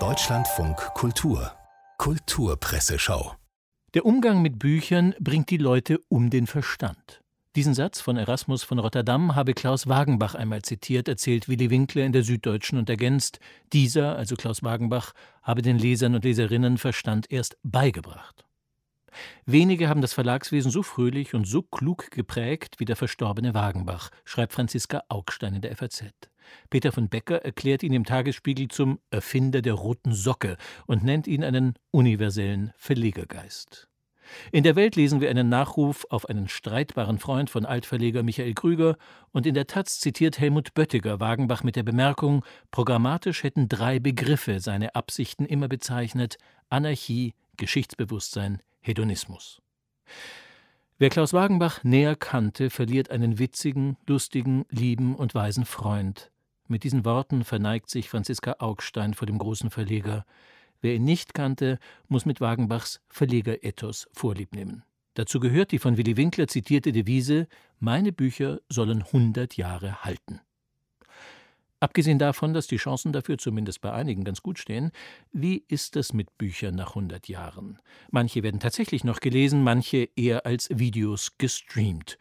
Deutschlandfunk Kultur Kulturpresseschau Der Umgang mit Büchern bringt die Leute um den Verstand. Diesen Satz von Erasmus von Rotterdam habe Klaus Wagenbach einmal zitiert, erzählt Willi Winkler in der Süddeutschen und ergänzt, dieser, also Klaus Wagenbach, habe den Lesern und Leserinnen Verstand erst beigebracht. Wenige haben das Verlagswesen so fröhlich und so klug geprägt wie der verstorbene Wagenbach, schreibt Franziska Augstein in der FAZ. Peter von Becker erklärt ihn im Tagesspiegel zum Erfinder der roten Socke und nennt ihn einen universellen Verlegergeist. In der Welt lesen wir einen Nachruf auf einen streitbaren Freund von Altverleger Michael Krüger und in der Taz zitiert Helmut Böttiger Wagenbach mit der Bemerkung, programmatisch hätten drei Begriffe seine Absichten immer bezeichnet: Anarchie, Geschichtsbewusstsein, Hedonismus. Wer Klaus Wagenbach näher kannte, verliert einen witzigen, lustigen, lieben und weisen Freund. Mit diesen Worten verneigt sich Franziska Augstein vor dem großen Verleger. Wer ihn nicht kannte, muss mit Wagenbachs Verlegerethos vorliebnehmen. Dazu gehört die von Willy Winkler zitierte Devise: Meine Bücher sollen 100 Jahre halten. Abgesehen davon, dass die Chancen dafür zumindest bei einigen ganz gut stehen, wie ist es mit Büchern nach 100 Jahren? Manche werden tatsächlich noch gelesen, manche eher als Videos gestreamt.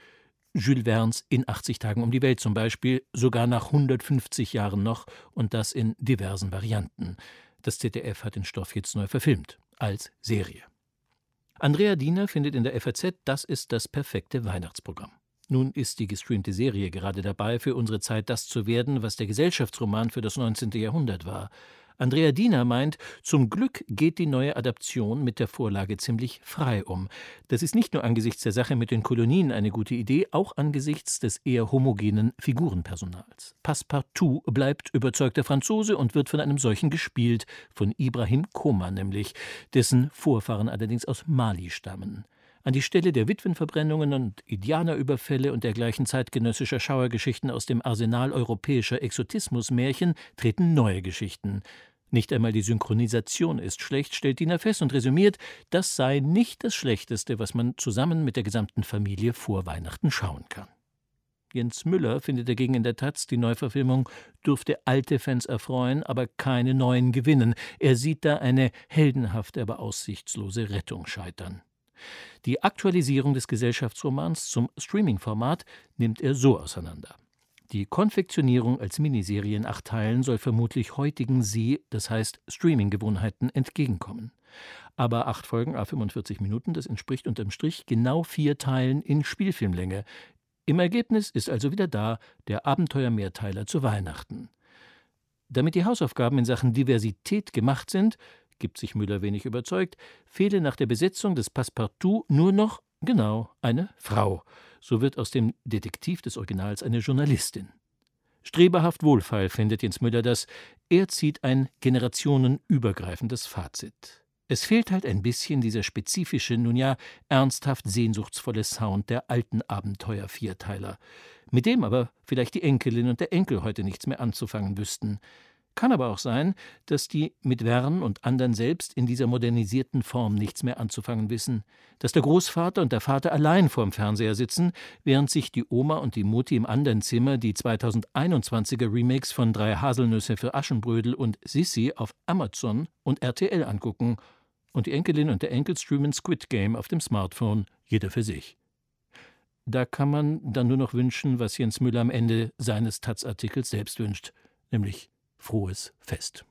Jules Verne's In 80 Tagen um die Welt zum Beispiel, sogar nach 150 Jahren noch und das in diversen Varianten. Das ZDF hat den Stoff jetzt neu verfilmt, als Serie. Andrea Diener findet in der FAZ, das ist das perfekte Weihnachtsprogramm. Nun ist die gestreamte Serie gerade dabei, für unsere Zeit das zu werden, was der Gesellschaftsroman für das 19. Jahrhundert war. Andrea Diener meint, zum Glück geht die neue Adaption mit der Vorlage ziemlich frei um. Das ist nicht nur angesichts der Sache mit den Kolonien eine gute Idee, auch angesichts des eher homogenen Figurenpersonals. Passepartout bleibt überzeugter Franzose und wird von einem solchen gespielt, von Ibrahim Koma nämlich, dessen Vorfahren allerdings aus Mali stammen. An die Stelle der Witwenverbrennungen und Indianerüberfälle und dergleichen zeitgenössischer Schauergeschichten aus dem Arsenal europäischer Exotismusmärchen treten neue Geschichten. Nicht einmal die Synchronisation ist schlecht, stellt Diener fest und resümiert, das sei nicht das Schlechteste, was man zusammen mit der gesamten Familie vor Weihnachten schauen kann. Jens Müller findet dagegen in der Taz, die Neuverfilmung dürfte alte Fans erfreuen, aber keine neuen gewinnen. Er sieht da eine heldenhafte, aber aussichtslose Rettung scheitern. Die Aktualisierung des Gesellschaftsromans zum Streaming-Format nimmt er so auseinander. Die Konfektionierung als Miniserie in acht Teilen soll vermutlich heutigen Sie, das heißt Streaming-Gewohnheiten, entgegenkommen. Aber acht Folgen a 45 Minuten, das entspricht unterm Strich genau vier Teilen in Spielfilmlänge. Im Ergebnis ist also wieder da der Abenteuer-Mehrteiler zu Weihnachten. Damit die Hausaufgaben in Sachen Diversität gemacht sind, gibt sich Müller wenig überzeugt, fehle nach der Besetzung des Passepartout nur noch, genau, eine Frau. So wird aus dem Detektiv des Originals eine Journalistin. Streberhaft wohlfeil findet Jens Müller das. Er zieht ein generationenübergreifendes Fazit. Es fehlt halt ein bisschen dieser spezifische, nun ja ernsthaft sehnsuchtsvolle Sound der alten Abenteuer-Vierteiler, mit dem aber vielleicht die Enkelin und der Enkel heute nichts mehr anzufangen wüssten. Kann aber auch sein, dass die mit Wern und anderen selbst in dieser modernisierten Form nichts mehr anzufangen wissen, dass der Großvater und der Vater allein vorm Fernseher sitzen, während sich die Oma und die Mutti im anderen Zimmer die 2021er Remakes von Drei Haselnüsse für Aschenbrödel und Sissi auf Amazon und RTL angucken und die Enkelin und der Enkel streamen Squid Game auf dem Smartphone, jeder für sich. Da kann man dann nur noch wünschen, was Jens Müller am Ende seines Taz-Artikels selbst wünscht, nämlich frohes Fest.